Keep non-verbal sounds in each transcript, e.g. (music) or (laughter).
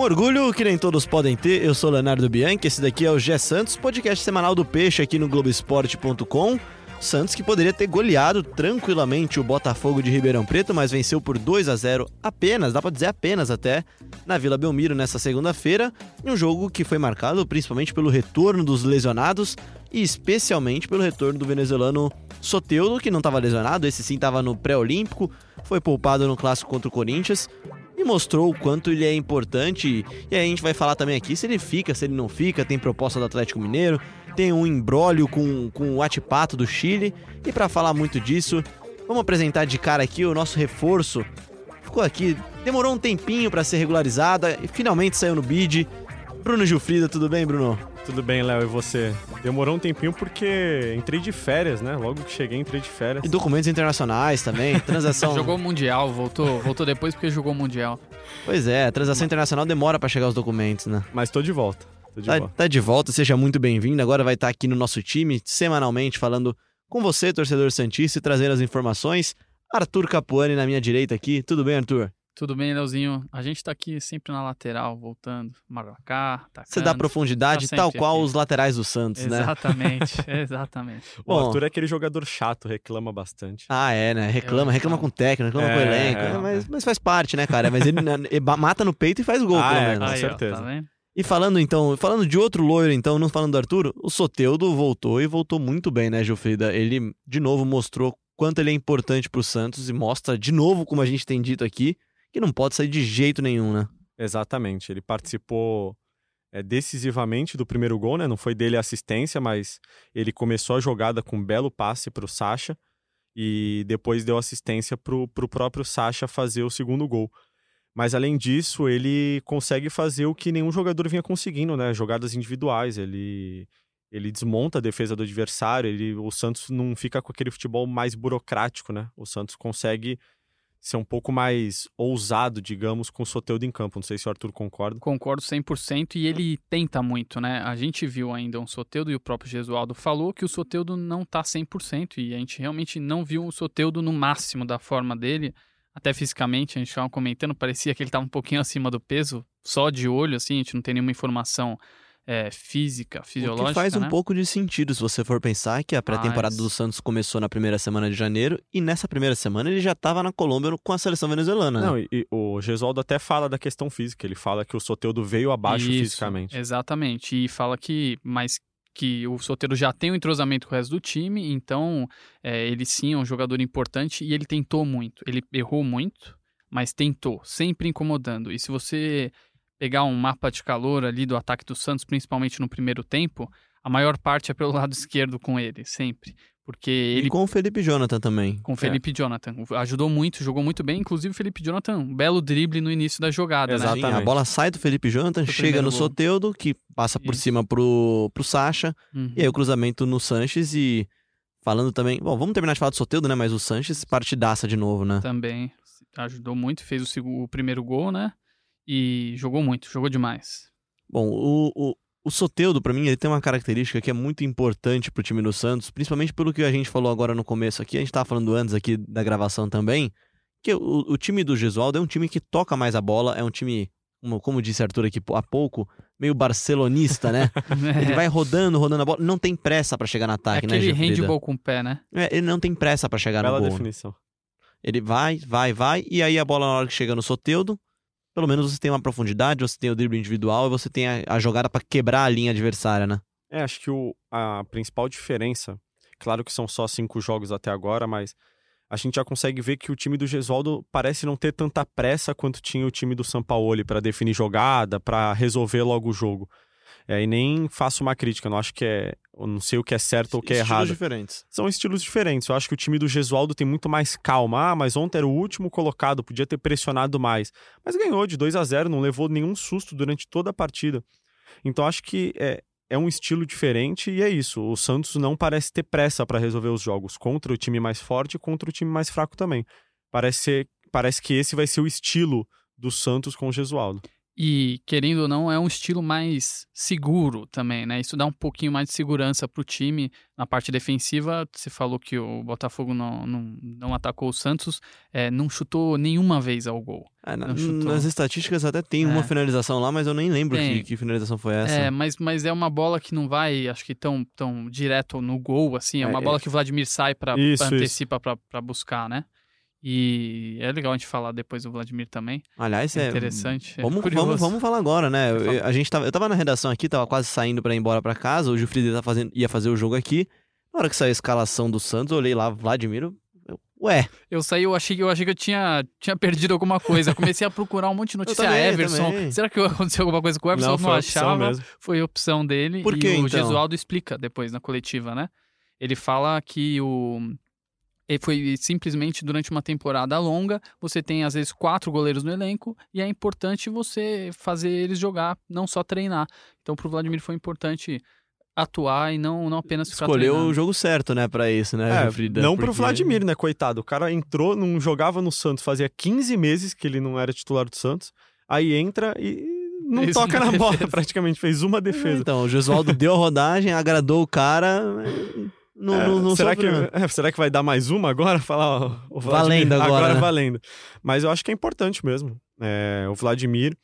Um orgulho que nem todos podem ter. Eu sou Leonardo Bianchi, esse daqui é o Gé Santos, podcast semanal do Peixe aqui no Globoesporte.com. Santos que poderia ter goleado tranquilamente o Botafogo de Ribeirão Preto, mas venceu por 2 a 0 apenas, dá pra dizer apenas até, na Vila Belmiro nessa segunda-feira, em um jogo que foi marcado principalmente pelo retorno dos lesionados e especialmente pelo retorno do venezuelano Soteudo, que não estava lesionado, esse sim estava no pré-olímpico, foi poupado no clássico contra o Corinthians e mostrou o quanto ele é importante. E aí a gente vai falar também aqui se ele fica, se ele não fica, tem proposta do Atlético Mineiro, tem um embrólio com, com o Atipato do Chile. E para falar muito disso, vamos apresentar de cara aqui o nosso reforço. Ficou aqui, demorou um tempinho para ser regularizada e finalmente saiu no bid. Bruno Gilfrida, tudo bem, Bruno? Tudo bem, Léo, e você? Demorou um tempinho porque entrei de férias, né? Logo que cheguei, entrei de férias. E documentos internacionais também, (laughs) transação. Jogou Mundial, voltou, voltou depois porque jogou Mundial. Pois é, a transação internacional demora para chegar os documentos, né? Mas tô de volta. Tô de Tá, volta. tá de volta, seja muito bem-vindo. Agora vai estar aqui no nosso time, semanalmente, falando com você, torcedor Santista, e trazendo as informações. Arthur Capuani na minha direita aqui. Tudo bem, Arthur? Tudo bem, Leozinho? A gente tá aqui sempre na lateral, voltando. Maracá, tacando. Você dá profundidade, Tá tal qual aqui. os laterais do Santos, né? Exatamente, (laughs) exatamente. O Bom. Arthur é aquele jogador chato, reclama bastante. Ah, é, né? Reclama, Eu reclama com o técnico, reclama com o É, elenco. é. mas, mas faz parte, né, cara? Mas ele, ele mata no peito e faz gol, Ah, pelo é, menos. Com Aí, certeza. Ó, tá vendo? E falando então, falando de outro loiro, então, não falando do Arthur, o Soteudo voltou e voltou muito bem, né, Gilfrida? Ele de novo mostrou quanto ele é importante pro Santos e mostra de novo, como a gente tem dito aqui, que não pode sair de jeito nenhum, né? Exatamente. Ele participou é, decisivamente do primeiro gol, né? Não foi dele a assistência, mas ele começou a jogada com um belo passe pro Sacha e depois deu assistência pro, pro próprio Sacha fazer o segundo gol. Mas além disso, ele consegue fazer o que nenhum jogador vinha conseguindo, né? Jogadas individuais. Ele ele desmonta a defesa do adversário, ele, o Santos não fica com aquele futebol mais burocrático, né? O Santos consegue ser um pouco mais ousado, digamos, com o Soteldo em campo. Não sei se o Arthur concorda. Concordo 100% e ele tenta muito, né? A gente viu ainda um Soteudo e o próprio Gesualdo falou que o Soteudo não tá 100% e a gente realmente não viu o Soteudo no máximo da forma dele, até fisicamente, a gente estava comentando, parecia que ele estava um pouquinho acima do peso, só de olho, assim, a gente não tem nenhuma informação é, física, O fisiológica, que faz um né? pouco de sentido se você for pensar que a pré-temporada Faz. do Santos começou na primeira semana de janeiro e nessa primeira semana ele já estava na Colômbia com a seleção venezuelana. né? Não, e, e o Gesualdo até fala da questão física. Ele fala que o Soteldo veio abaixo Isso, fisicamente. Exatamente. E fala que, mas que o Soteiro já tem um entrosamento com o resto do time, então é, ele sim é um jogador importante e ele tentou muito. Ele errou muito, mas tentou, sempre incomodando. E se você pegar um mapa de calor ali do ataque do Santos, principalmente no primeiro tempo, a maior parte é pelo (laughs) lado esquerdo com ele, sempre. Porque E ele com o Felipe Jonathan também. com o Felipe Jonathan. Ajudou muito, jogou muito bem. Inclusive, o Felipe Jonathan, um belo drible no início da jogada, né? Sim, a bola sai do Felipe Jonathan, Pro chega no gol. Soteudo, que passa por Isso. cima pro, pro Sacha, Uhum. e aí o cruzamento no Sanches e falando também... Bom, vamos terminar de falar do Soteudo, né? Mas o Sanches partidaça de novo, né? Também ajudou muito, fez o, o primeiro gol, né? E jogou muito, jogou demais. Bom, o, o, o Soteudo, pra mim, ele tem uma característica que é muito importante pro time do Santos, principalmente pelo que a gente falou agora no começo aqui, a gente tava falando antes aqui da gravação também, que o, o time do Gesualdo é um time que toca mais a bola, é um time, como, como disse Arthur aqui há pouco, meio barcelonista, né? (laughs) Ele vai rodando, rodando a bola, não tem pressa pra chegar no é ataque, né, aquele Gilfrida? handball com o pé, né? É, ele não tem pressa pra chegar Bela no gol. definição. Ele vai, vai, vai, e aí a bola na hora que chega no Soteudo, pelo menos você tem uma profundidade, você tem o drible individual e você tem a, a jogada pra quebrar a linha adversária, né? É, acho que o, a principal diferença, claro que são só cinco jogos até agora, mas a gente já consegue ver que o time do Gesualdo parece não ter tanta pressa quanto tinha o time do Sampaoli para definir jogada, para resolver logo o jogo. É, e nem faço uma crítica, não acho que é. Eu não sei o que é certo ou o que é Estilos errado. diferentes. São estilos diferentes. Eu acho que o time do Gesualdo tem muito mais calma. Ah, mas ontem era o último colocado, podia ter pressionado mais. Mas ganhou de 2 a 0 não levou nenhum susto durante toda a partida. Então acho que é, é um estilo diferente e é isso. O Santos não parece ter pressa para resolver os jogos contra o time mais forte e contra o time mais fraco também. Parece, ser, parece que esse vai ser o estilo do Santos com o Gesualdo. E, querendo ou não, é um estilo mais seguro também, né? Isso dá um pouquinho mais de segurança para o time. Na parte defensiva, você falou que o Botafogo não, não, não atacou o Santos, é, não chutou nenhuma vez ao gol. É, na, nas estatísticas até tem é. uma finalização lá, mas eu nem lembro que, que, finalização foi essa. É, mas, mas é uma bola que não vai, acho que tão, tão direto no gol, assim. É uma é, bola é. que o Vladimir sai para antecipa para buscar, né? E é legal a gente falar depois do Vladimir também. Aliás, é, é interessante. Vamos, é vamos, vamos falar agora, né? Eu, a gente tava, eu tava na redação aqui, tava quase saindo para ir embora para casa. O Gilfrida tá fazendo, ia fazer o jogo aqui. Na hora que saiu a escalação do Santos, eu olhei lá, Vladimir. Eu, ué. Eu saí, eu achei, eu achei que eu tinha, tinha perdido alguma coisa. Comecei a procurar um monte de notícia. Também, Everson. Também. Será que aconteceu alguma coisa com o Everson? Não, não achava. Foi opção dele. Por quê, e o então? Gesualdo explica depois na coletiva, né? Ele fala que o e foi simplesmente durante uma temporada longa, você tem às vezes quatro goleiros no elenco e é importante você fazer eles jogar, não só treinar. Então pro Vladimir foi importante atuar e não, não apenas ficar Escolheu treinando. o jogo certo, né, para isso, né, é, Frida? Não Porque... pro Vladimir, né, coitado. O cara entrou, não jogava no Santos, fazia 15 meses que ele não era titular do Santos. Aí entra e não Fez toca na defesa. bola, (laughs) praticamente fez uma defesa. Então, o Josualdo deu a rodagem, agradou o cara, não, é, não, não será, que, é, será que vai dar mais uma agora? (laughs) Falar ó, o Vladimir, valendo agora. Agora né? valendo. Mas eu acho que é importante mesmo. É, o Vladimir,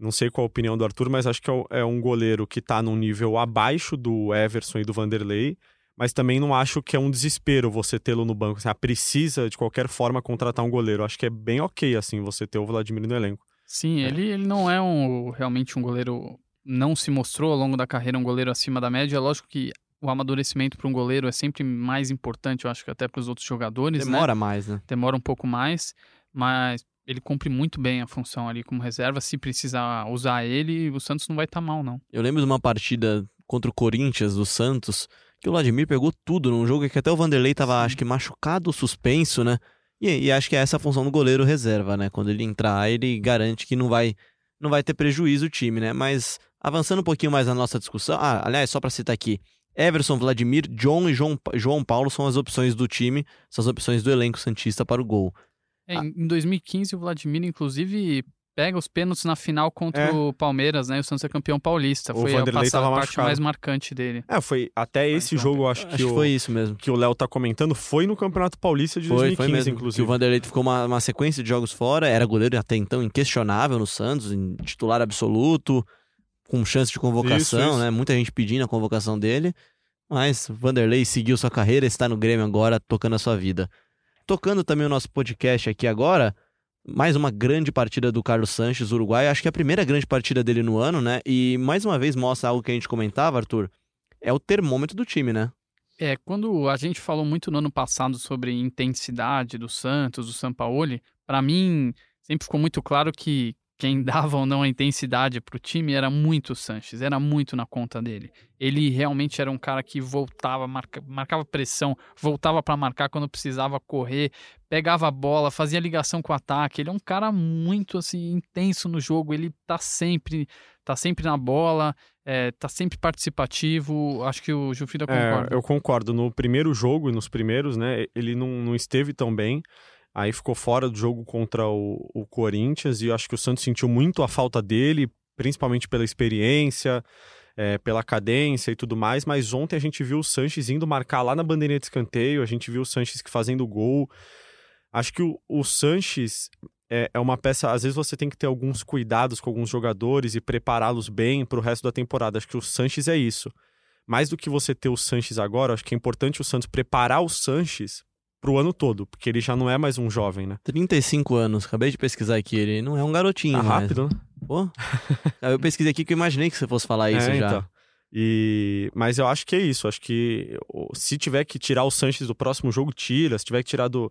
não sei qual a opinião do Arthur, mas acho que é, é um goleiro que está num nível abaixo do Everson e do Vanderlei. Mas também não acho que é um desespero você tê-lo no banco. Você precisa, de qualquer forma, contratar um goleiro. Acho que é bem ok, assim, você ter o Vladimir no elenco. Sim, é. ele, ele não é um, realmente um goleiro não se mostrou ao longo da carreira um goleiro acima da média. Lógico que o amadurecimento para um goleiro é sempre mais importante, eu acho que até para os outros jogadores. Né? Demora né? mais, né? Demora um pouco mais, mas ele cumpre muito bem a função ali como reserva. Se precisar usar ele, o Santos não vai estar tá mal, não. Eu lembro de uma partida contra o Corinthians do Santos, que o Vladimir pegou tudo num jogo que até o Vanderlei estava acho que machucado, suspenso, né? E, e, acho que é essa a função do goleiro reserva, né? Quando ele entrar, ele garante que não vai, não vai ter prejuízo o time, né? Mas avançando um pouquinho mais na nossa discussão, ah, aliás, só para citar aqui, Everson, Vladimir, John e João, João Paulo são as opções do time, são as opções do elenco Santista para o gol. É, ah. Em 2015, o Vladimir, inclusive, pega os pênaltis na final contra é. o Palmeiras, né? O Santos é campeão paulista. O foi a, passada, a parte machucado. mais marcante dele. É, foi até esse então, jogo, acho, acho que, o, foi isso mesmo. Que o Léo tá comentando, foi no Campeonato Paulista de foi, 2015, foi mesmo, inclusive. Que o Vanderlei ficou uma, uma sequência de jogos fora, era goleiro até então inquestionável no Santos, titular absoluto, com chance de convocação, isso, isso. né? Muita gente pedindo a convocação dele. Mas Vanderlei seguiu sua carreira, está no Grêmio agora, tocando a sua vida. Tocando também o nosso podcast aqui agora, mais uma grande partida do Carlos Sanches, Uruguai. Acho que é a primeira grande partida dele no ano, né? E mais uma vez mostra algo que a gente comentava, Arthur. É o termômetro do time, né? É, quando a gente falou muito no ano passado sobre intensidade do Santos, do Sampaoli, para mim sempre ficou muito claro que quem (laughs) dava ou não a intensidade para o time era muito o Sanches, era muito na conta dele. Ele realmente era um cara que voltava, marca, marcava pressão, voltava para marcar quando precisava correr, pegava a bola, fazia ligação com o ataque. Ele é um cara muito assim intenso no jogo, ele tá sempre, tá sempre na bola, é, tá sempre participativo. Acho que o Jufrida concorda. É, eu concordo. No primeiro jogo, nos primeiros, né, ele não, não esteve tão bem. Aí ficou fora do jogo contra o, o Corinthians e eu acho que o Santos sentiu muito a falta dele, principalmente pela experiência, é, pela cadência e tudo mais. Mas ontem a gente viu o Sanches indo marcar lá na bandeirinha de escanteio, a gente viu o Sanches fazendo gol. Acho que o, o Sanches é, é, uma peça. Às vezes você tem que ter alguns cuidados com alguns jogadores e prepará-los bem para o resto da temporada. Acho que o Sanches é isso. Mais do que você ter o Sanches agora, acho que é importante o Santos preparar o Sanches pro ano todo, porque ele já não é mais um jovem, né? 35 anos, acabei de pesquisar aqui, ele não é um garotinho, tá rápido, né? Pô, eu pesquisei aqui que eu imaginei que você fosse falar (laughs) isso é, já. Então. E... Mas eu acho que é isso, acho que se tiver que tirar o Sanches do próximo jogo, tira, se tiver que tirar do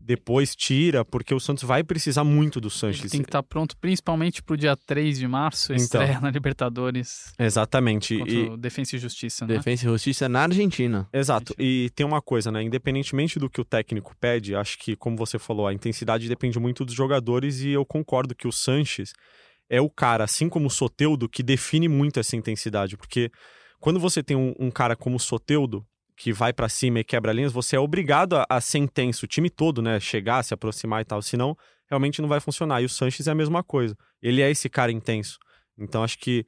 depois tira, porque o Santos vai precisar muito do Sanches. tem que estar tá pronto, principalmente para o dia 3 de março, então, estreia na Libertadores. Exatamente. E... Defensa e Justiça, né? Defensa e Justiça na Argentina. Exato. E tem uma coisa, né? Independentemente do que o técnico pede, acho que, como você falou, a intensidade depende muito dos jogadores e eu concordo que o Sanches é o cara, assim como o Soteudo, que define muito essa intensidade. Porque quando você tem um, um cara como o Soteudo, que vai para cima e quebra linhas, você é obrigado a, a, ser intenso, o time todo, né? Chegar, se aproximar e tal. Senão, realmente não vai funcionar. E o Sanches é a mesma coisa. Ele é esse cara intenso. Então, acho que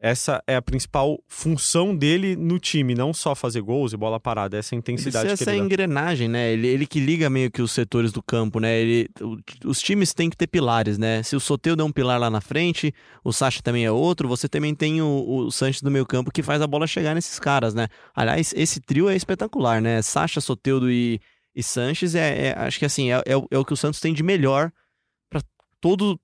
essa é a principal função dele no time, não só fazer gols e bola parada, essa intensidade ele que essa engrenagem, né? Ele, ele que liga meio que os setores do campo, né? Ele, o- os times têm que ter pilares, né? Se o Soteudo é um pilar lá na frente, o Sacha também é outro, você também tem o, o Sanches do meio campo que faz a bola chegar nesses caras, né? Aliás, esse trio é espetacular, né? Sacha, Soteudo e, e Sanches é, é- acho que assim, é, é o- é o que o Santos tem de melhor todo,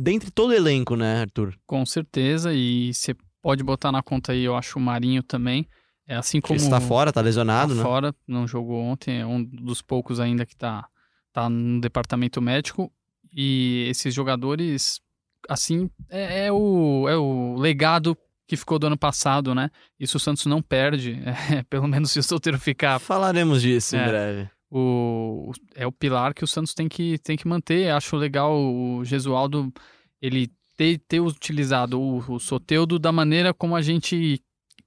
dentre todo o elenco, né, Arthur? Com certeza, e você pode botar na conta aí, eu acho, o Marinho também. É assim como. está fora, tá lesionado, tá né? fora, não jogou ontem, é um dos poucos ainda que tá, tá no departamento médico. E esses jogadores, assim, é, é o, é o legado que ficou do ano passado, né? Isso o Santos não perde, (laughs) é, pelo menos se o solteiro ficar. Falaremos disso em É. breve. O, é o pilar que o Santos tem que, tem que manter. Acho legal o Gesualdo ele ter, ter utilizado o, o Soteudo da maneira como a gente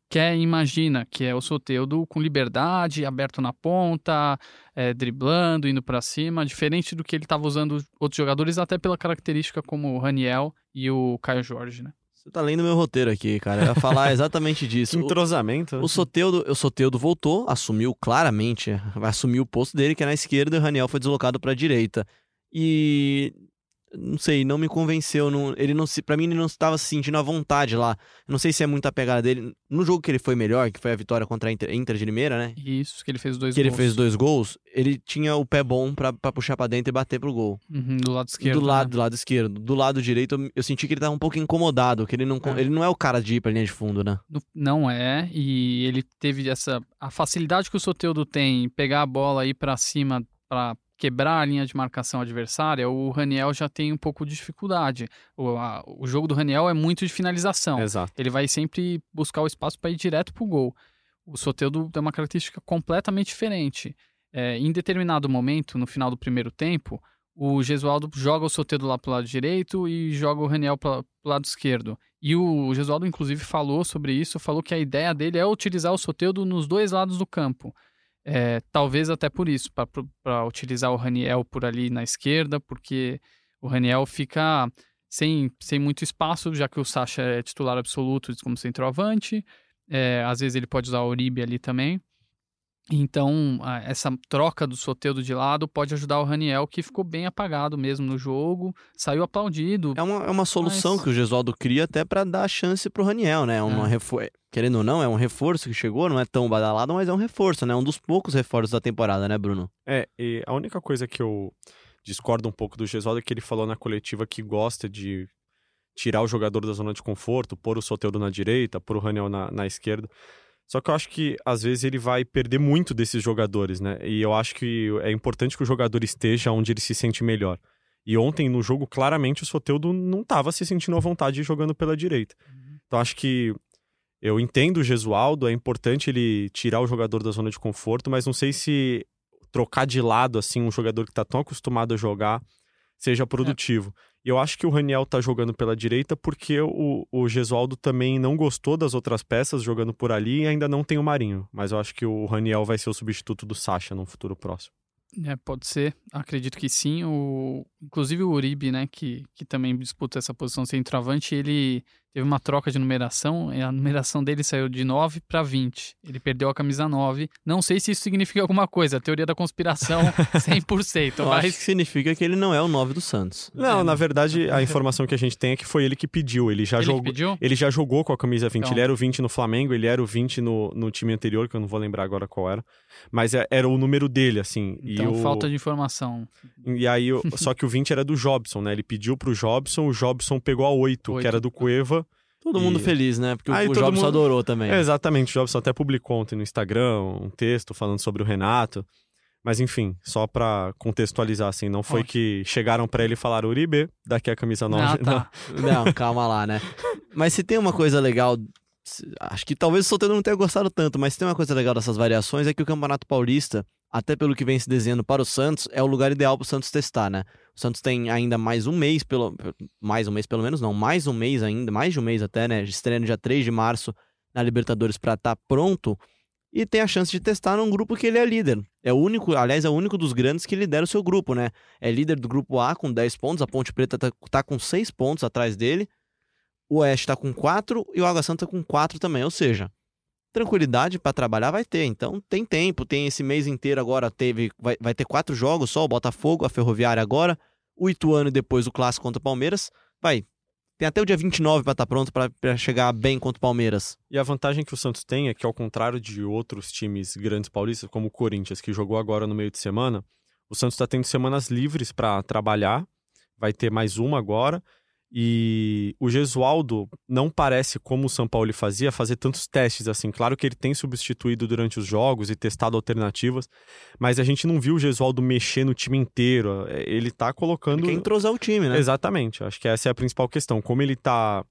quer e imagina, que é o Soteudo com liberdade, aberto na ponta, é, driblando, indo pra cima, diferente do que ele estava usando outros jogadores, até pela característica como o Raniel e o Caio Jorge, né? Você tá lendo meu roteiro aqui, cara. Eu ia falar exatamente (laughs) disso. O- Entrosamento. O Soteudo, o Soteudo voltou, assumiu claramente, vai assumir o posto dele, que é na esquerda, e o Raniel foi deslocado para a direita. E não sei, não me convenceu, não, ele não se, para mim ele não estava se sentindo à vontade lá. Não sei se é muita pegada dele. No jogo que ele foi melhor, que foi a vitória contra a Inter, Inter de Limeira, né? Isso, que ele fez dois Que ele gols. fez dois gols, ele tinha o pé bom pra pra puxar pra dentro e bater pro gol. Uhum, do lado esquerdo. do né? lado, do lado esquerdo. Do lado direito, eu- eu senti que ele tava um pouco incomodado, que ele não, É. ele não é o cara de ir pra linha de fundo, né? Não é, e ele teve essa a facilidade que o Soteudo tem em pegar a bola e ir pra cima para quebrar a linha de marcação adversária, o Raniel já tem um pouco de dificuldade. O, a- o jogo do Raniel é muito de finalização. Exato. Ele vai sempre buscar o espaço para ir direto pro gol. O Soteudo tem uma característica completamente diferente. É, em determinado momento, no final do primeiro tempo, o Gesualdo joga o Soteudo lá pro lado direito e joga o Raniel para pro lado esquerdo. E o Gesualdo, inclusive, falou sobre isso, falou que a ideia dele é utilizar o Soteudo nos dois lados do campo. É, talvez até por isso, para utilizar o Raniel por ali na esquerda, porque o Raniel fica sem, sem muito espaço, já que o Sacha é titular absoluto como centroavante. É, às vezes ele pode usar o Uribe ali também. Então, essa troca do Soteudo de lado pode ajudar o Raniel, que ficou bem apagado mesmo no jogo, saiu aplaudido. É uma, é uma solução Mas- que o Gesualdo cria até pra dar chance pro Raniel, né? Uma É. refor- Querendo ou não, é um reforço que chegou, não é tão badalado, mas é um reforço, né? Um dos poucos reforços da temporada, né, Bruno? É, e a única coisa que eu discordo um pouco do Gesualdo é que ele falou na coletiva que gosta de tirar o jogador da zona de conforto, pôr o Soteldo na direita, pôr o Raniel na, na esquerda. Só que eu acho que às vezes ele vai perder muito desses jogadores, né? E eu acho que é importante que o jogador esteja onde ele se sente melhor. E ontem no jogo, claramente, o Soteldo não estava se sentindo à vontade jogando pela direita. Então acho que eu entendo o Gesualdo, é importante ele tirar o jogador da zona de conforto, mas não sei se trocar de lado assim um jogador que tá tão acostumado a jogar seja produtivo. E eu acho que o Raniel tá jogando pela direita porque o, o Gesualdo também não gostou das outras peças jogando por ali e ainda não tem o Marinho. Mas eu acho que o Raniel vai ser o substituto do Sacha no futuro próximo. É, pode ser, acredito que sim. O, inclusive o Uribe, né, que, que também disputa essa posição centroavante, ele teve uma troca de numeração, e a numeração dele saiu de 9 para 20. Ele perdeu a camisa 9. Não sei se isso significa alguma coisa, a teoria da conspiração (laughs) 100%, Eu acho que mas significa que ele não é o 9 do Santos. Não, É, na verdade, a (laughs) informação que a gente tem é que foi ele que pediu. Ele já ele que jogou. pediu? Ele já jogou com a camisa 20. Então. Ele era o 20 no Flamengo, ele era o 20 no, no time anterior, que eu não vou lembrar agora qual era. Mas é- era o número dele, assim. Então, e o... falta de informação. E aí, (laughs) só que o 20 era do Jobson, né? Ele pediu pro Jobson, o Jobson pegou a 8, que Oito. era do Cueva. Todo E- mundo feliz, né? Porque o- Aí o Jobson mundo- adorou também. É, exatamente, o Jobson até publicou ontem no Instagram um texto falando sobre o Renato. Mas enfim, só pra contextualizar, assim, não foi Ok. que chegaram pra ele e falaram Uribe, daqui a camisa 9. Ah, (laughs) tá. Não, calma lá, né? Mas se tem uma coisa legal, acho que talvez o Soteldo não tenha gostado tanto, mas se tem uma coisa legal dessas variações é que o Campeonato Paulista, até pelo que vem se desenhando para o Santos, é o lugar ideal para o Santos testar, né? O Santos tem ainda mais um mês, pelo mais um mês pelo menos, não, mais um mês ainda, mais de um mês até, né? Estreia no dia 3 de março na Libertadores para estar tá pronto e tem a chance de testar num grupo que ele é líder. É o único, aliás, é o único dos grandes que lidera o seu grupo, né? É líder do grupo A com 10 pontos, a Ponte Preta tá, tá com 6 pontos atrás dele, o Oeste tá com 4 e o Água Santa com 4 também, ou seja, tranquilidade para trabalhar vai ter. Então tem tempo, tem esse mês inteiro agora, teve vai, vai ter quatro jogos só, o Botafogo, a Ferroviária agora, o Ituano e depois o Clássico contra o Palmeiras. Vai, tem até o dia 29 para estar pronto para chegar bem contra o Palmeiras. E a vantagem que o Santos tem é que, ao contrário de outros times grandes paulistas, como o Corinthians, que jogou agora no meio de semana, o Santos está tendo semanas livres para trabalhar. Vai ter mais uma agora. E o Gesualdo não parece, como o São Paulo fazia, fazer tantos testes assim. Claro que ele tem substituído durante os jogos e testado alternativas, mas a gente não viu o Gesualdo mexer no time inteiro. É, ele tá colocando. Ele quer entrosar o time, né? Exatamente. Acho que essa é a principal questão. Como ele tá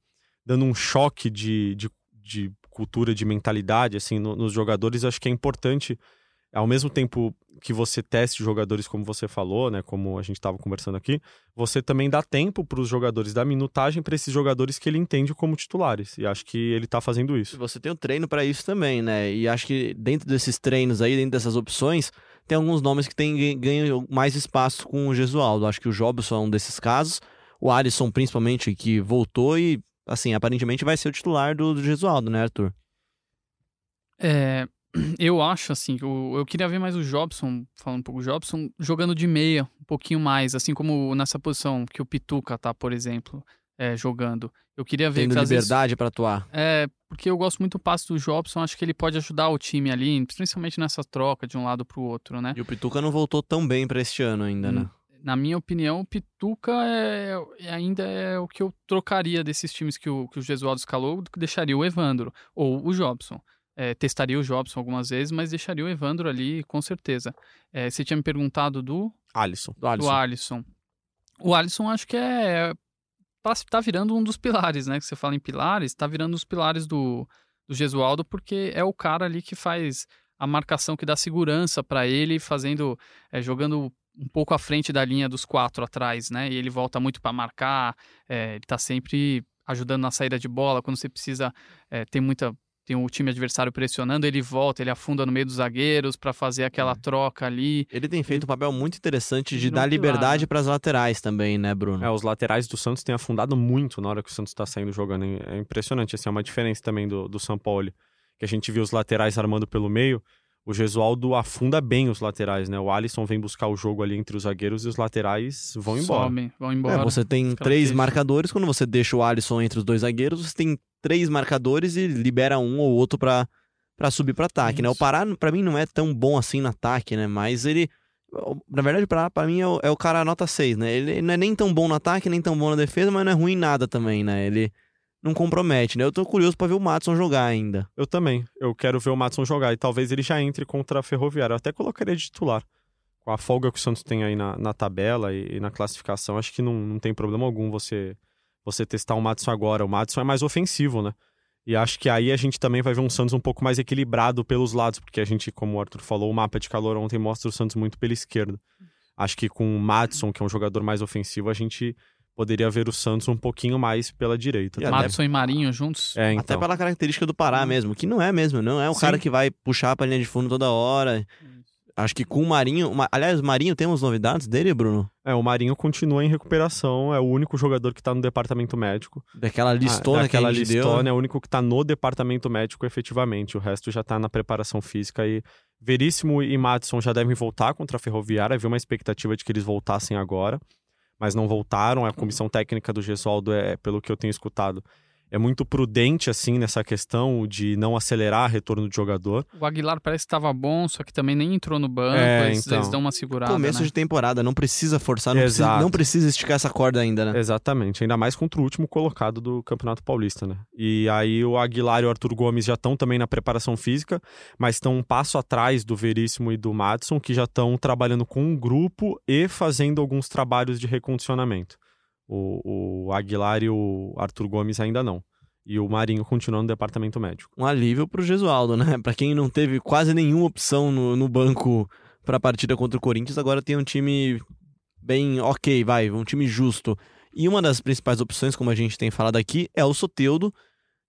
dando um choque de, de, de cultura, de mentalidade, assim, no, nos jogadores, acho que é importante ao mesmo tempo que você teste jogadores, como você falou, né, como a gente estava conversando aqui, você também dá tempo para os jogadores, dá minutagem para esses jogadores que ele entende como titulares. E acho que ele está fazendo isso. Você tem o treino para isso também, né? E acho que dentro desses treinos aí, dentro dessas opções, tem alguns nomes que tem, ganham mais espaço com o Gesualdo. Acho que o Jobson é um desses casos. O Alisson, principalmente, que voltou e, assim, aparentemente vai ser o titular do, do Gesualdo, né, Arthur? É, eu acho, assim, eu, eu queria ver mais o Jobson, falando um pouco do Jobson, jogando de meia, um pouquinho mais, assim como nessa posição que o Pituca tá, por exemplo, é, jogando. Eu queria ver... Tendo liberdade para atuar. É, porque eu gosto muito do passe do Jobson, acho que ele pode ajudar o time ali, principalmente nessa troca de um lado pro outro, né? E o Pituca não voltou tão bem para este ano ainda, hum. né? na minha opinião, o Pituca é, é, ainda é o que eu trocaria desses times que o, que o Gesualdo escalou, deixaria o Evandro ou o Jobson. É, testaria o Jobson algumas vezes, mas deixaria o Evandro ali, com certeza. É, você tinha me perguntado do... Alisson. Do Alisson. Do Alisson. O Alisson acho que é... Tá, tá virando um dos pilares, né? Que você fala em pilares, tá virando um dos pilares do, do Gesualdo, porque é o cara ali que faz a marcação que dá segurança para ele, fazendo, é, jogando um pouco à frente da linha dos quatro atrás, né? E ele volta muito para marcar, é, ele tá sempre ajudando na saída de bola, quando você precisa é, ter muita tem o time adversário pressionando, ele volta, ele afunda no meio dos zagueiros para fazer aquela é. troca ali. Ele tem feito um papel muito interessante de dar liberdade para as laterais também, né, Bruno? É, os laterais do Santos têm afundado muito na hora que o Santos está saindo jogando. É impressionante, assim, é uma diferença também do, do São Paulo, que a gente viu os laterais armando pelo meio. O Gesualdo afunda bem os laterais, né? O Alisson vem buscar o jogo ali entre os zagueiros e os laterais vão embora. Somem, vão embora. É, você tem três marcadores, quando você deixa o Alisson entre os dois zagueiros, você tem três marcadores e libera um ou outro para para subir para ataque, Isso. né? O Pará para mim não é tão bom assim no ataque, né? Mas ele na verdade, para mim é o, é o, cara nota 6, né? Ele não é nem tão bom no ataque, nem tão bom na defesa, mas não é ruim em nada também, né? Ele não compromete, né? Eu tô curioso para ver o Matson jogar ainda. Eu também. Eu quero ver o Matson jogar e talvez ele já entre contra a Ferroviária. Eu até colocaria de titular. Com a folga que o Santos tem aí na, na tabela e, e, na classificação, acho que não, não tem problema algum você você testar o Matson agora. O Matson é mais ofensivo, né? E acho que aí a gente também vai ver um Santos um pouco mais equilibrado pelos lados, porque a gente, como o Arthur falou, o mapa de calor ontem mostra o Santos muito pela esquerda. Acho que com o Matson, que é um jogador mais ofensivo, a gente poderia ver o Santos um pouquinho mais pela direita. E Matson e Marinho juntos? É, então. Até pela característica do Pará hum. mesmo, que não é mesmo, não é o Sim. cara que vai puxar pra linha de fundo toda hora. Acho que com o Marinho. Aliás, o Marinho temos novidades dele, Bruno? É, o Marinho continua em recuperação. É o único jogador que tá no departamento médico. Daquela ah, listona ah, daquela que a listona, deu. é o único que tá no departamento médico efetivamente. O resto já tá na preparação física e. Veríssimo e Madison já devem voltar contra a Ferroviária. Havia uma expectativa de que eles voltassem agora, mas não voltaram. A comissão técnica do Gesualdo, é, pelo que eu tenho escutado, é muito prudente, assim, nessa questão de não acelerar retorno de jogador. O Aguilar parece que estava bom, só que também nem entrou no banco, é, eles, então. eles dão uma segurada. Começo né? de temporada, não precisa forçar, não precisa, não precisa, esticar essa corda ainda, né? Exatamente, ainda mais contra o último colocado do Campeonato Paulista, né? E aí o Aguilar e o Arthur Gomes já estão também na preparação física, mas estão um passo atrás do Veríssimo e do Madison, que já estão trabalhando com um grupo e fazendo alguns trabalhos de recondicionamento. O, o Aguilar e o Arthur Gomes ainda não. E o Marinho continua no departamento médico. Um alívio pro Gesualdo, né? Para quem não teve quase nenhuma opção no, no banco para a partida contra o Corinthians, agora tem um time bem ok, vai, um time justo. E uma das principais opções, como a gente tem falado aqui, é o Soteudo,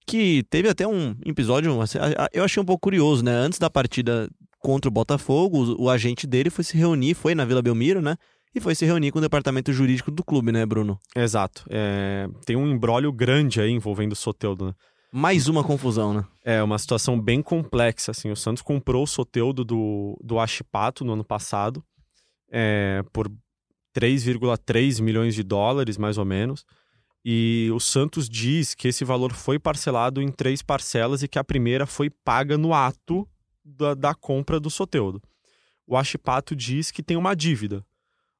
que teve até um episódio, assim, eu achei um pouco curioso, né? Antes da partida contra o Botafogo, o agente dele foi se reunir, foi na Vila Belmiro, né? E foi se reunir com o departamento jurídico do clube, né, Bruno? Exato. É, tem um embrólio grande aí envolvendo o Soteudo, né? Mais uma confusão, né? É uma situação bem complexa, assim. O Santos comprou o Soteudo do, do Achipato no ano passado é, por 3,3 milhões de dólares, mais ou menos. E o Santos diz que esse valor foi parcelado em três parcelas e que a primeira foi paga no ato da, da compra do Soteudo. O Achipato diz que tem uma dívida,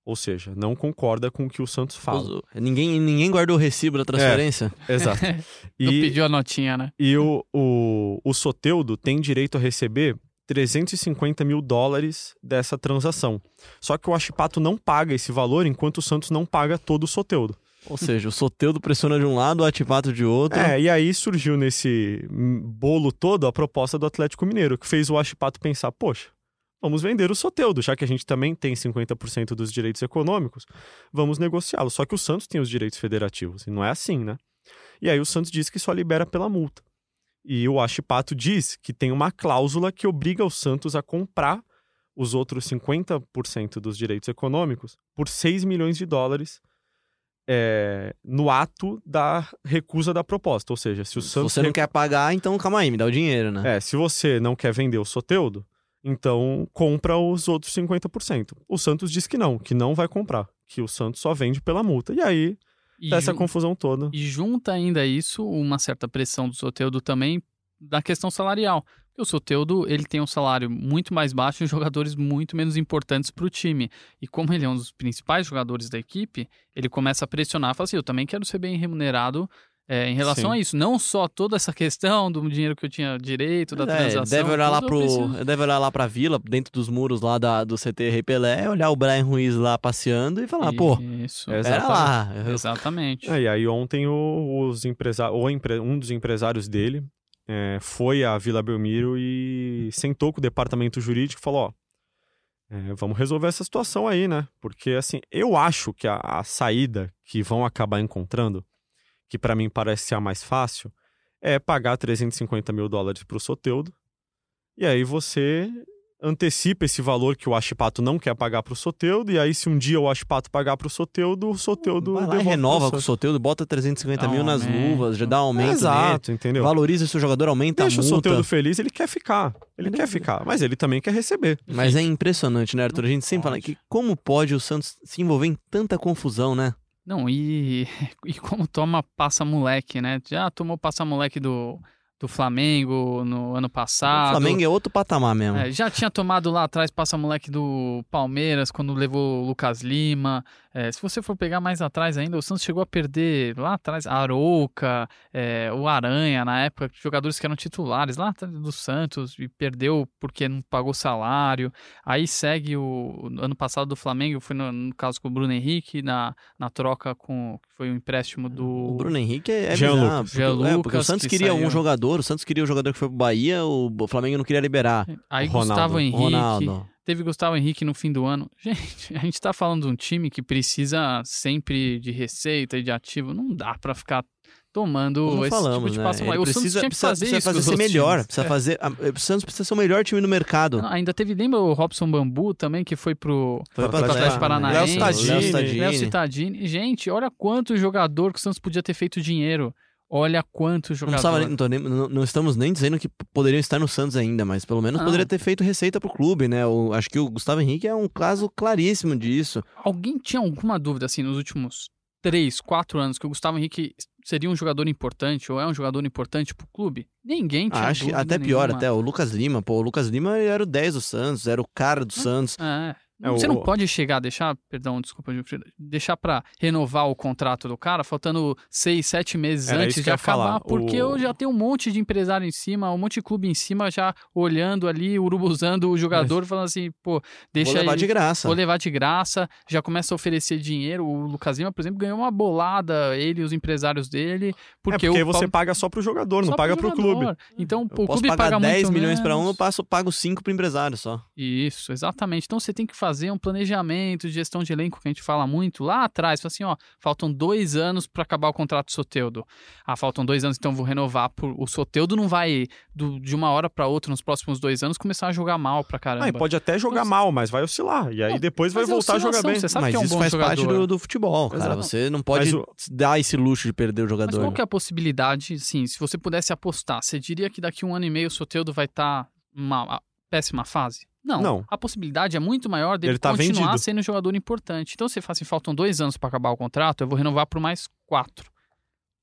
ou seja, não concorda com o que o Santos fala. Ninguém, ninguém guardou o recibo da transferência? Exato. (laughs) Não E, pediu a notinha, né? e o, o, o Soteudo tem direito a receber 350 mil dólares dessa transação. Ssó que o Achipato não paga esse valor enquanto o Santos não paga todo o Soteudo. Ou seja, o Soteudo pressiona de um lado, o Atipato de outro. É, e aí surgiu nesse bolo todo a proposta do Atlético Mineiro, que fez o Achipato pensar, poxa, vamos vender o Soteudo, já que a gente também tem 50% dos direitos econômicos, vamos negociá-lo. Só que o Santos tem os direitos federativos, e não é assim, né? E aí o Santos diz que só libera pela multa. E o Achipato diz que tem uma cláusula que obriga o Santos a comprar os outros 50% dos direitos econômicos por 6 milhões de dólares é, no ato da recusa da proposta. Ou seja, se o Se Santos. você não quer pagar, então calma aí, me dá o dinheiro, né? É, se você não quer vender o Soteudo, então compra os outros 50%. O Santos diz que não, que não vai comprar, que o Santos só vende pela multa. E aí, E, tá essa confusão toda. e junta ainda a isso uma certa pressão do Soteudo também da questão salarial. Porque o Soteudo ele tem um salário muito mais baixo e jogadores muito menos importantes para o time. E como ele é um dos principais jogadores da equipe, ele começa a pressionar, fala assim, eu também quero ser bem remunerado é, em relação Sim. a isso. Não só toda essa questão do dinheiro que eu tinha direito, da É, transação. deve olhar lá pro, preciso- deve olhar lá pra vila, dentro dos muros lá da, do CT Rei Pelé, olhar o Brian Ruiz lá passeando e falar, pô, Isso. É, pera lá. eu- Exatamente. É, e aí ontem o, os o empre- um dos empresários dele é, foi à Vila Belmiro e sentou com o departamento jurídico e falou, ó, é, vamos resolver essa situação aí, né? Porque, assim, eu acho que a, a saída que vão acabar encontrando, que pra mim parece ser a mais fácil, é pagar 350 mil dólares pro Soteudo, e aí você antecipa esse valor que o Achipato não quer pagar pro Soteudo, e aí se um dia o Achipato pagar pro Soteudo, o Soteudo Vai lá e renova com o. Soteudo, bota 350 Dá mil nas aumento. luvas, já dá um aumento nele. Exato, entendeu? Valoriza o seu jogador, aumenta Deixa a o multa. Soteudo feliz, ele quer ficar. Ele quer ficar, mas ele também quer receber. Mas é impressionante, né, Arthur? A gente sempre fala que como pode o Santos se envolver em tanta confusão, né? Não, e, (laughs) e como toma passa-moleque, né? Já tomou passa-moleque do, do Flamengo no ano O passado. Flamengo é outro patamar mesmo. É, já tinha tomado lá atrás passa-moleque do Palmeiras quando levou o Lucas Lima. É, se você for pegar mais atrás ainda, o Santos chegou a perder lá atrás Arouca, é, o Aranha, na época, jogadores que eram titulares lá atrás do Santos e perdeu porque não pagou salário. Aí segue o, o ano passado do Flamengo, foi no, no caso com o Bruno Henrique, na, na troca com. que foi o empréstimo do. O Bruno Henrique é, é Jean bizarro, Lucas. porque, Jean é, porque o Santos que queria um saiu. jogador, o Santos queria o jogador que foi pro Bahia, o Flamengo não queria liberar. Aí o Ronaldo, Gustavo O Henrique. Ronaldo. Teve Gustavo Henrique no fim do ano. (laughs) Gente, a gente tá falando de um time que precisa sempre de receita e de ativo. Não dá pra ficar tomando Como esse falamos, tipo de né? passo Ele O Santos precisa, que precisa, fazer precisa isso fazer ser melhor. times. Precisa É. fazer, o Santos precisa ser o melhor time do mercado. Não, ainda teve, lembra o Robson Bambu também, que foi pro Foi pra Atlético Paranaense. Léo Cittadini. Léo Cittadini. Gente, olha quanto jogador que o Santos podia ter feito dinheiro. Olha quanto Não, jogador. precisava nem- não, tô nem- não- não estamos nem dizendo que poderiam estar no Santos ainda, mas pelo menos Não. poderia ter feito receita pro clube, né? O- acho que o Gustavo Henrique é um caso claríssimo disso. Alguém tinha alguma dúvida, assim, nos últimos três, quatro anos, que o Gustavo Henrique seria um jogador importante ou é um jogador importante pro clube? Ninguém tinha acho que dúvida até pior, nenhuma. até o Lucas Lima. Pô, o Lucas Lima era o 10 do Santos, era o cara do Santos. É. É, Você o- não pode chegar, deixar, perdão, desculpa, deixar pra renovar o contrato do cara, faltando seis, sete meses Era antes de acabar, falar. porque O- eu já tenho um monte de empresário em cima, um monte de clube em cima já olhando ali, urubuzando o jogador, falando assim, pô, deixa Vou levar de graça. vou levar de graça, já começa a oferecer dinheiro. O Lucas Lima, por exemplo, ganhou uma bolada, ele e os empresários dele, porque, é porque você Paulo- paga só pro jogador, só não paga pro clube. jogador. Então, Eu o clube pagar paga 10 muito milhões pra um, eu passo, pago 5 pro empresário só. Isso, exatamente. Então você tem que fazer um planejamento de gestão de elenco que a gente fala muito lá atrás. Fala assim, ó, faltam dois anos para acabar o contrato do Soteudo. Ah, faltam dois anos, então vou renovar. Por... O Soteudo não vai, do- de uma hora para outra, nos próximos dois anos, começar a jogar mal pra caramba. Ah, e pode até jogar Mas- mal, mas vai oscilar. E aí Não, depois vai mas voltar a jogar bem. Você sabe Mas que é um isso bom faz jogador. parte do, do futebol, cara. Exato. Você não pode Mas o- dar esse luxo de perder o Mas jogador. qual que é a possibilidade, sim, se você pudesse apostar, você diria que daqui a um ano e meio o Soteudo vai estar numa péssima fase? Não. Não. A possibilidade é muito maior dele Ele tá continuar vendido. sendo um jogador importante. Então você fala assim, faltam dois anos para acabar o contrato, eu vou renovar por mais quatro.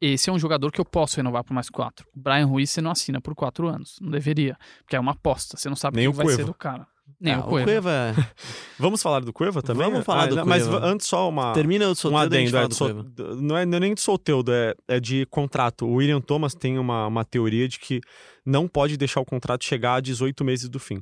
Esse é um jogador que eu posso renovar por mais quatro. O Brian Ruiz você não assina por quatro anos. Não deveria. Porque é uma aposta. Você não sabe Nem o o que vai ser Cueva. do cara. Nem Ah, o Cueva. Cueva é- (laughs) Vamos falar do Cueva também? Vamos falar do não, Mas Cueva. antes só uma, Termina o um a gente adendo. É, Cueva. não, é, não é nem de solteudo, é, é de contrato. O William Thomas tem uma, uma teoria de que não pode deixar o contrato chegar a 18 meses do fim.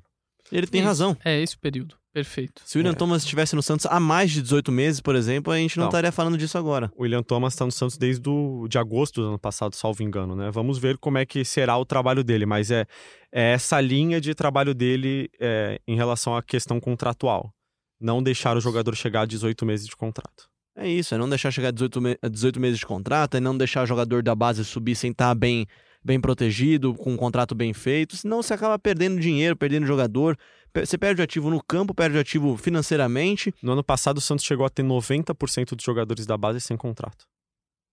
Ele tem Isso. razão. É esse o período. Perfeito. Se o William É. Thomas estivesse no Santos há mais de 18 meses, por exemplo, a gente não Não. estaria falando disso agora. O William Thomas está no Santos desde do, de agosto do ano passado, salvo engano, né? Vamos ver como é que será o trabalho dele, mas é, é essa linha de trabalho dele é, em relação à questão contratual. Não deixar o jogador chegar a 18 meses de contrato. É isso, é não deixar chegar a 18, me- a 18 meses de contrato, é não deixar o jogador da base subir sem estar bem, bem protegido, com um contrato bem feito, senão você acaba perdendo dinheiro, perdendo jogador. Você perde o ativo no campo, perde o ativo financeiramente. No ano passado, o Santos chegou a ter 90% dos jogadores da base sem contrato.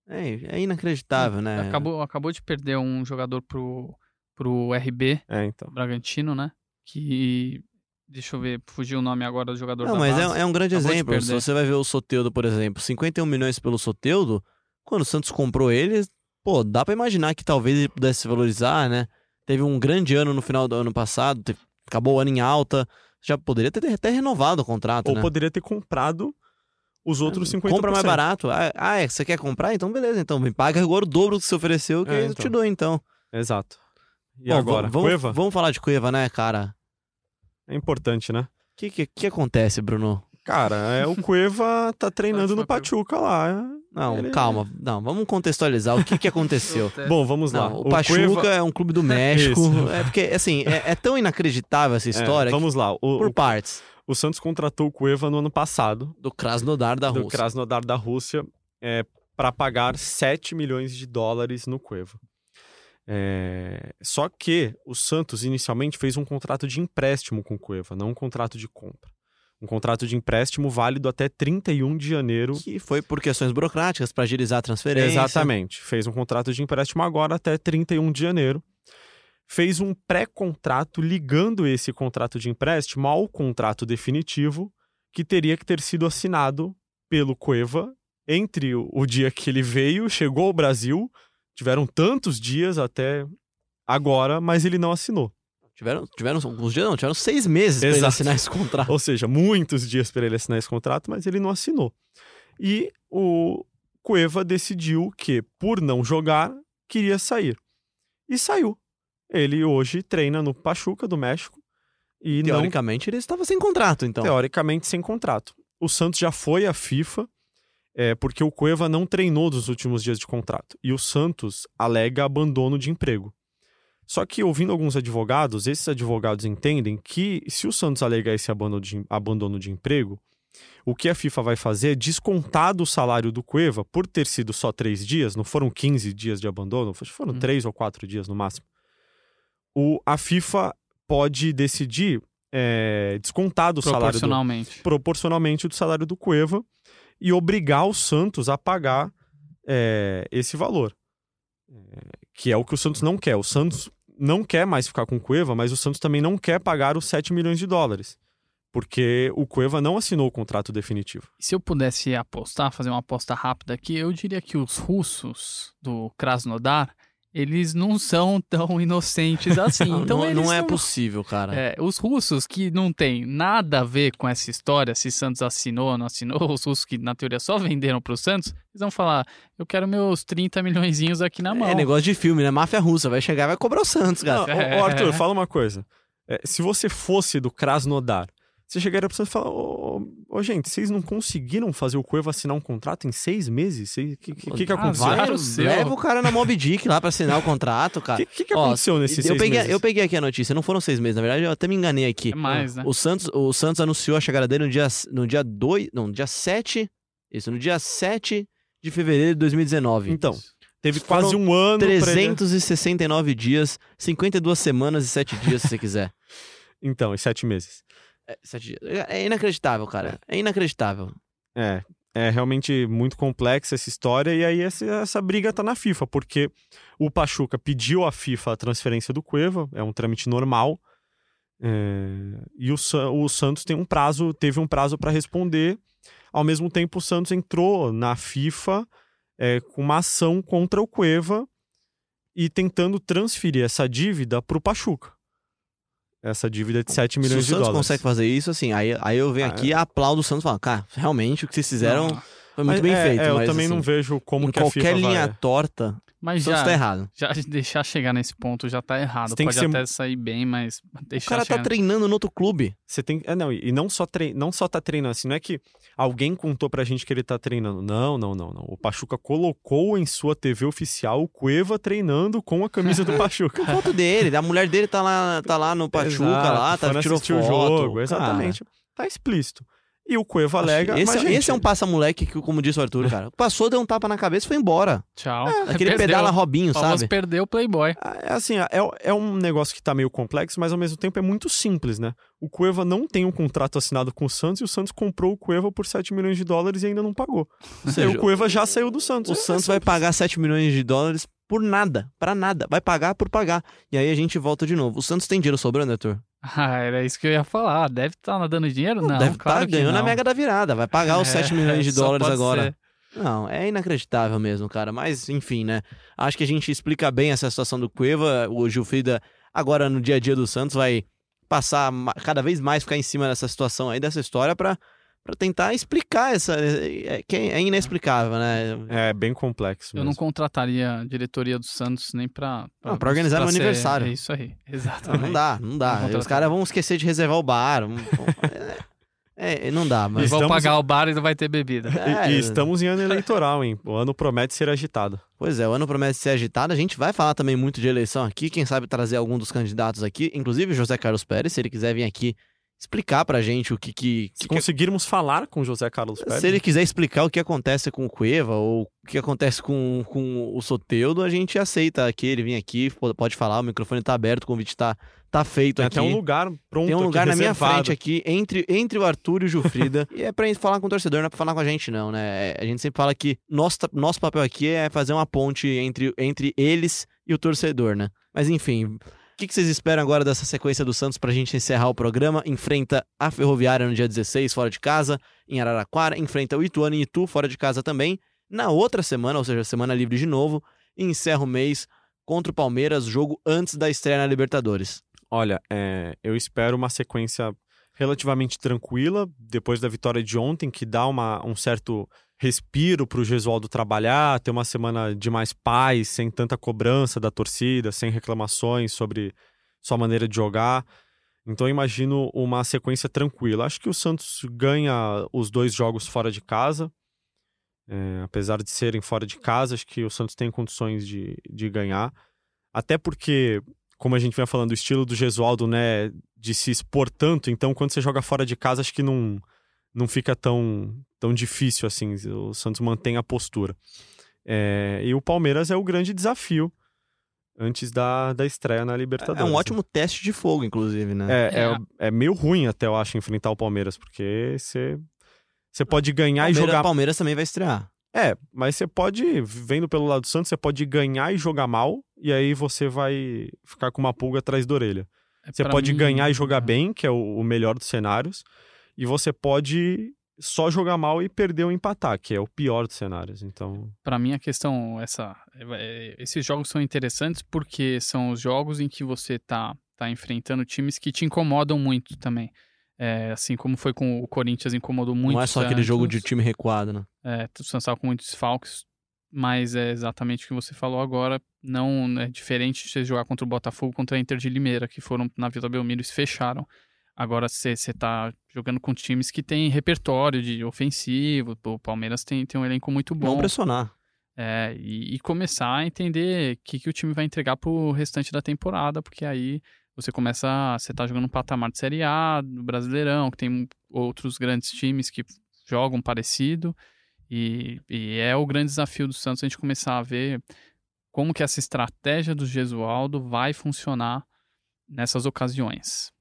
É, é inacreditável, né? Acabou, acabou de perder um jogador pro, pro RB, É, então. Bragantino, né? Que. Deixa eu ver, fugiu o nome agora do jogador Não, da mas base. é, é um grande Acabou exemplo. Se você vai ver o Soteudo, por exemplo, 51 milhões pelo Soteudo, quando o Santos comprou ele, pô, dá pra imaginar que talvez ele pudesse se valorizar, né? Teve um grande ano no final do ano passado, te- acabou o ano em alta, já poderia ter até renovado o contrato, Ou né? poderia ter comprado os outros 50%. Compra mais barato. Ah, ah, é, você quer comprar? Então beleza, então me paga agora o dobro do que você ofereceu, que É, eu então. te dou então. Exato. E Bom, agora? vamos, Cueva? Vamos falar de Cueva, né, cara? É importante, né? O que, que, que acontece, Bruno? Cara, é, o Cueva tá treinando no Pachuca lá. Não, Ele- calma. Não, vamos contextualizar o que, que (laughs) aconteceu. Bom, vamos lá. Não, o Pachuca Cueva- é um clube do (laughs) México. É porque, assim, é, é tão inacreditável essa É, história vamos lá. O, por o, partes. o Santos contratou o Cueva no ano passado, Do Krasnodar da do Rússia. Krasnodar da Rússia, é, para pagar 7 milhões de dólares no Cueva. É, só que o Santos inicialmente fez um contrato de empréstimo com o Cueva, não um contrato de compra. Um contrato de empréstimo válido até 31 de janeiro Que foi por questões burocráticas, para agilizar a transferência. Exatamente. Fez um contrato de empréstimo agora até 31 de janeiro. Fez um pré-contrato ligando esse contrato de empréstimo ao contrato definitivo que teria que ter sido assinado pelo Cueva entre o, o dia que ele veio, chegou ao Brasil, tiveram tantos dias até agora, mas ele não assinou. Tiveram, tiveram alguns dias, não, tiveram seis meses para ele assinar esse contrato. Ou seja, muitos dias para ele assinar esse contrato, mas ele não assinou. E o Cueva decidiu que, por não jogar, queria sair. E saiu. Ele hoje treina no Pachuca do México e não Teoricamente, ele estava sem contrato, então. teoricamente sem contrato. O Santos já foi à FIFA é, porque o Cueva não treinou nos últimos dias de contrato e o Santos alega abandono de emprego. Só que, ouvindo alguns advogados, esses advogados entendem que se o Santos alegar esse abandono de, abandono de emprego, o que a FIFA vai fazer é descontar do salário do Cueva, por ter sido só três dias, não foram 15 dias de abandono, foram Hum. três ou quatro dias no máximo. O, a FIFA pode decidir é, descontar do salário do, Proporcionalmente. proporcionalmente do salário do Cueva e obrigar o Santos a pagar é, esse valor. É, que é o que o Santos não quer. O Santos não quer mais ficar com o Cueva, mas o Santos também não quer pagar os 7 milhões de dólares. Porque o Cueva não assinou o contrato definitivo. Se eu pudesse apostar, fazer uma aposta rápida aqui, eu diria que os russos do Krasnodar, eles não são tão (laughs) inocentes assim. Não, então não, eles não é não- possível, cara. É, os russos que não tem nada a ver com essa história, se Santos assinou ou não assinou, (laughs) os russos que na teoria só venderam pro Santos, eles vão falar: eu quero meus 30 milhõezinhos aqui na mão. É negócio de filme, né? Máfia russa. Vai chegar e vai cobrar o Santos, Não, cara. ô, ô, (laughs) Arthur, fala uma coisa. É, se você fosse do Krasnodar, você chegaria pra você e falar: ô, ô, ô, gente, vocês não conseguiram fazer o Cueva assinar um contrato em seis meses? O que, que, que, que Ah, aconteceu? O o leva o cara na Mob Dick lá pra assinar o contrato, cara. (laughs) que, que, que Ó, aconteceu nesses eu seis peguei, meses? eu peguei aqui a notícia, não foram seis meses, na verdade, eu até me enganei aqui. É mais, né? O Santos, o Santos anunciou a chegada dele no dia, no dia 2, não, no dia 7, isso, no dia 7 de fevereiro de 2019. Então, teve quase um ano pra ele... 369 dias, 52 semanas e 7 dias, se você quiser. (laughs) Então, em sete meses. É, sete dias. É inacreditável, cara. É inacreditável. É, é realmente muito complexa essa história e aí essa, essa briga tá na FIFA, porque o Pachuca pediu à FIFA a transferência do Cueva, é um trâmite normal, é, e o, o Santos tem um prazo, teve um prazo para responder. Ao mesmo tempo, o Santos entrou na FIFA é, com uma ação contra o Cueva e tentando transferir essa dívida para o Pachuca. Essa dívida de 7 Se o milhões de Santos dólares. consegue fazer isso, assim, aí, aí eu venho Ah, aqui e aplaudo o Santos e falo, cara, realmente o que vocês fizeram Não, foi muito Mas, bem é, feito. é, eu também assim, não vejo como em que a qualquer linha vai... torta, o Mas já, tá errado. já deixar chegar nesse ponto já tá errado. Você tem que Pode ser- até sair bem, mas O deixar cara tá chegar... treinando no outro clube. Você tem. É, não, e não só, trei, não só tá treinando, assim, não é que alguém contou pra gente que ele tá treinando. Não, não, não, não. O Pachuca colocou em sua TV oficial o Cueva treinando com a camisa do (laughs) Pachuca. Foto dele, a mulher dele tá lá, tá lá no Pachuca, Exato, lá, tá, tirou foto. o jogo. Cara, Exatamente. Tá explícito. E o Cueva acho alega. esse, mas, é- gente, esse é um passa-moleque que, como disse o Arthur, cara, passou, deu um tapa na cabeça e foi embora. Tchau. Aquele Perdeu. pedala Robinho, O famoso sabe? perdeu o Playboy. É assim, é, é um negócio que tá meio complexo, mas ao mesmo tempo é muito simples, né? O Cueva não tem um contrato assinado com o Santos e o Santos comprou o Cueva por 7 milhões de dólares e ainda não pagou. Ou seja, o Cueva já saiu do Santos. o É Santos vai pagar 7 milhões de dólares por nada, pra nada. Vai pagar por pagar. E aí a gente volta de novo. O Santos tem dinheiro sobrando, Arthur? (laughs) Ah, era isso que eu ia falar. Deve estar nadando dinheiro? Não, Deve claro estar que ganhando não. a mega da virada. Vai pagar os É, 7 milhões de (laughs) dólares agora. ser. Não, é inacreditável mesmo, cara. Mas, enfim, né? Acho que a gente explica bem essa situação do Cueva. O Gilfrida, agora no dia a dia do Santos, vai passar cada vez mais ficar em cima dessa situação aí, dessa história, pra, pra tentar explicar essa. É, que é inexplicável, né? É bem complexo. Eu não mesmo. contrataria a diretoria do Santos nem pra. Não, pra organizar meu ser- aniversário. É isso aí, exatamente. não dá, não dá. Não. Os caras vão esquecer de reservar o bar. vão- vão- (laughs) É, é, não dá, Eles mas. vão Estamos- pagar o bar e não vai ter bebida. É, E, e estamos em ano eleitoral, hein? O ano promete ser agitado. Pois é, o ano promete ser agitado. A gente vai falar também muito de eleição aqui. Quem sabe trazer algum dos candidatos aqui, inclusive José Carlos Pérez, se ele quiser vir aqui explicar pra gente o que. que, Se que- conseguirmos falar com José Carlos Pérez. se ele quiser explicar o que acontece com o Cueva ou o que acontece com, com o Soteudo, a gente aceita que ele vir aqui, pode falar, o microfone tá aberto, o convite tá, tá feito Tem aqui. até um lugar pronto Tem um lugar na minha reservado. frente aqui, entre, entre o Arthur e o Jufrida. (laughs) e é pra gente falar com o torcedor, não é pra falar com a gente, não, né? A gente sempre fala que nosso, nosso papel aqui é fazer uma ponte entre, entre eles e o torcedor, né? Mas enfim, que, que vocês esperam agora dessa sequência do Santos pra gente encerrar o programa? Enfrenta a Ferroviária no dia 16, fora de casa, em Araraquara. Enfrenta o Ituano e Itu, fora de casa também. Na outra semana, ou seja, semana livre de novo, e encerra o mês contra o Palmeiras, jogo antes da estreia na Libertadores. Olha, é, eu espero uma sequência relativamente tranquila, depois da vitória de ontem, que dá uma, um certo respiro para o Gesualdo trabalhar, ter uma semana de mais paz, sem tanta cobrança da torcida, sem reclamações sobre sua maneira de jogar. Então imagino uma sequência tranquila. Acho que o Santos ganha os dois jogos fora de casa. É, apesar de serem fora de casa, acho que o Santos tem condições de, de ganhar. Até porque como a gente vem falando, o estilo do Gesualdo, né, de se expor tanto, então quando você joga fora de casa, acho que não, não fica tão, tão difícil assim, o Santos mantém a postura. É, e o Palmeiras é o grande desafio antes da, da estreia na Libertadores. É um né? ótimo teste de fogo, inclusive, né? É, É. é, é meio ruim até, eu acho, enfrentar o Palmeiras, porque você, você pode ganhar Palmeiras, e jogar Palmeiras também vai estrear. é, mas você pode, vendo pelo lado do Santos, você pode ganhar e jogar mal, e aí você vai ficar com uma pulga atrás da orelha. É Você pode mim, ganhar e jogar é. bem, que é o, o melhor dos cenários, e você pode só jogar mal e perder ou empatar, que é o pior dos cenários. Então, Pra mim a questão essa, é- esses jogos são interessantes porque são os jogos em que você tá tá enfrentando times que te incomodam muito também. É, assim como foi com o Corinthians incomodou muito. Não é só o aquele jogo de Santos. time recuado, né? É, o Santos tava com muitos desfalques, mas é exatamente o que você falou agora. Não é diferente de você jogar contra o Botafogo contra a Inter de Limeira, que foram na Vila Belmiro e se fecharam. Agora você tá jogando com times que tem repertório de ofensivo. O Palmeiras tem, tem um elenco muito bom. Não pressionar. É, e, e começar a entender o que, que o time vai entregar pro restante da temporada, porque aí você começa. Você tá jogando um patamar de Série A, do Brasileirão, que tem outros grandes times que jogam parecido. E, e é o grande desafio do Santos a gente começar a ver como que essa estratégia do Gesualdo vai funcionar nessas ocasiões.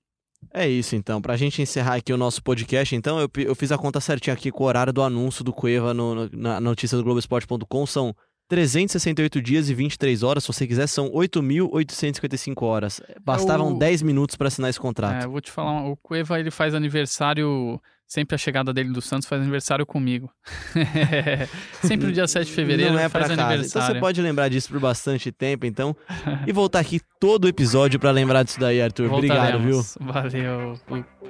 É isso, então. Pra gente encerrar aqui o nosso podcast, então, eu, eu fiz a conta certinha aqui com o horário do anúncio do Cueva no, no- na notícia do Globoesporte.com. São 368 dias e 23 horas. Se você quiser, são 8.855 horas. Bastavam o- 10 minutos pra assinar esse contrato. É, eu vou te falar, o Cueva ele faz aniversário, sempre a chegada dele do Santos faz aniversário comigo. (laughs) sempre no dia 7 de fevereiro Não é faz pra casa. Então aniversário. você pode lembrar disso por bastante tempo, então. (laughs) e voltar aqui todo o episódio pra lembrar disso daí, Arthur. Obrigado, viu? Valeu,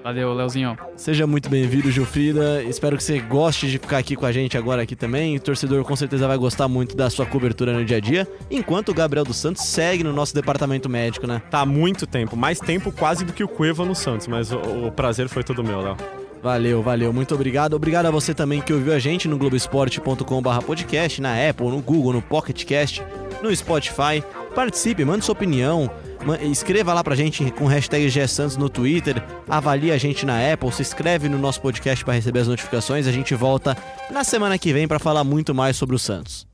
valeu, Leozinho. Seja muito bem-vindo, Gilfrida. Espero que você goste de ficar aqui com a gente agora aqui também. O torcedor com certeza vai gostar muito da sua cobertura no dia a dia. Enquanto o Gabriel dos Santos segue no nosso departamento médico, né? tá há muito tempo. Mais tempo quase do que o Cueva no Santos, mas o, o prazer foi todo meu, Léo. Valeu, valeu. Muito obrigado. Obrigado a você também que ouviu a gente no globesport.com.br podcast, na Apple, no Google, no Pocket Cast, no Spotify. Participe, mande sua opinião. Escreva lá pra gente com hashtag GSantos no Twitter. Avalie a gente na Apple. Se inscreve no nosso podcast para receber as notificações. A gente volta na semana que vem para falar muito mais sobre o Santos.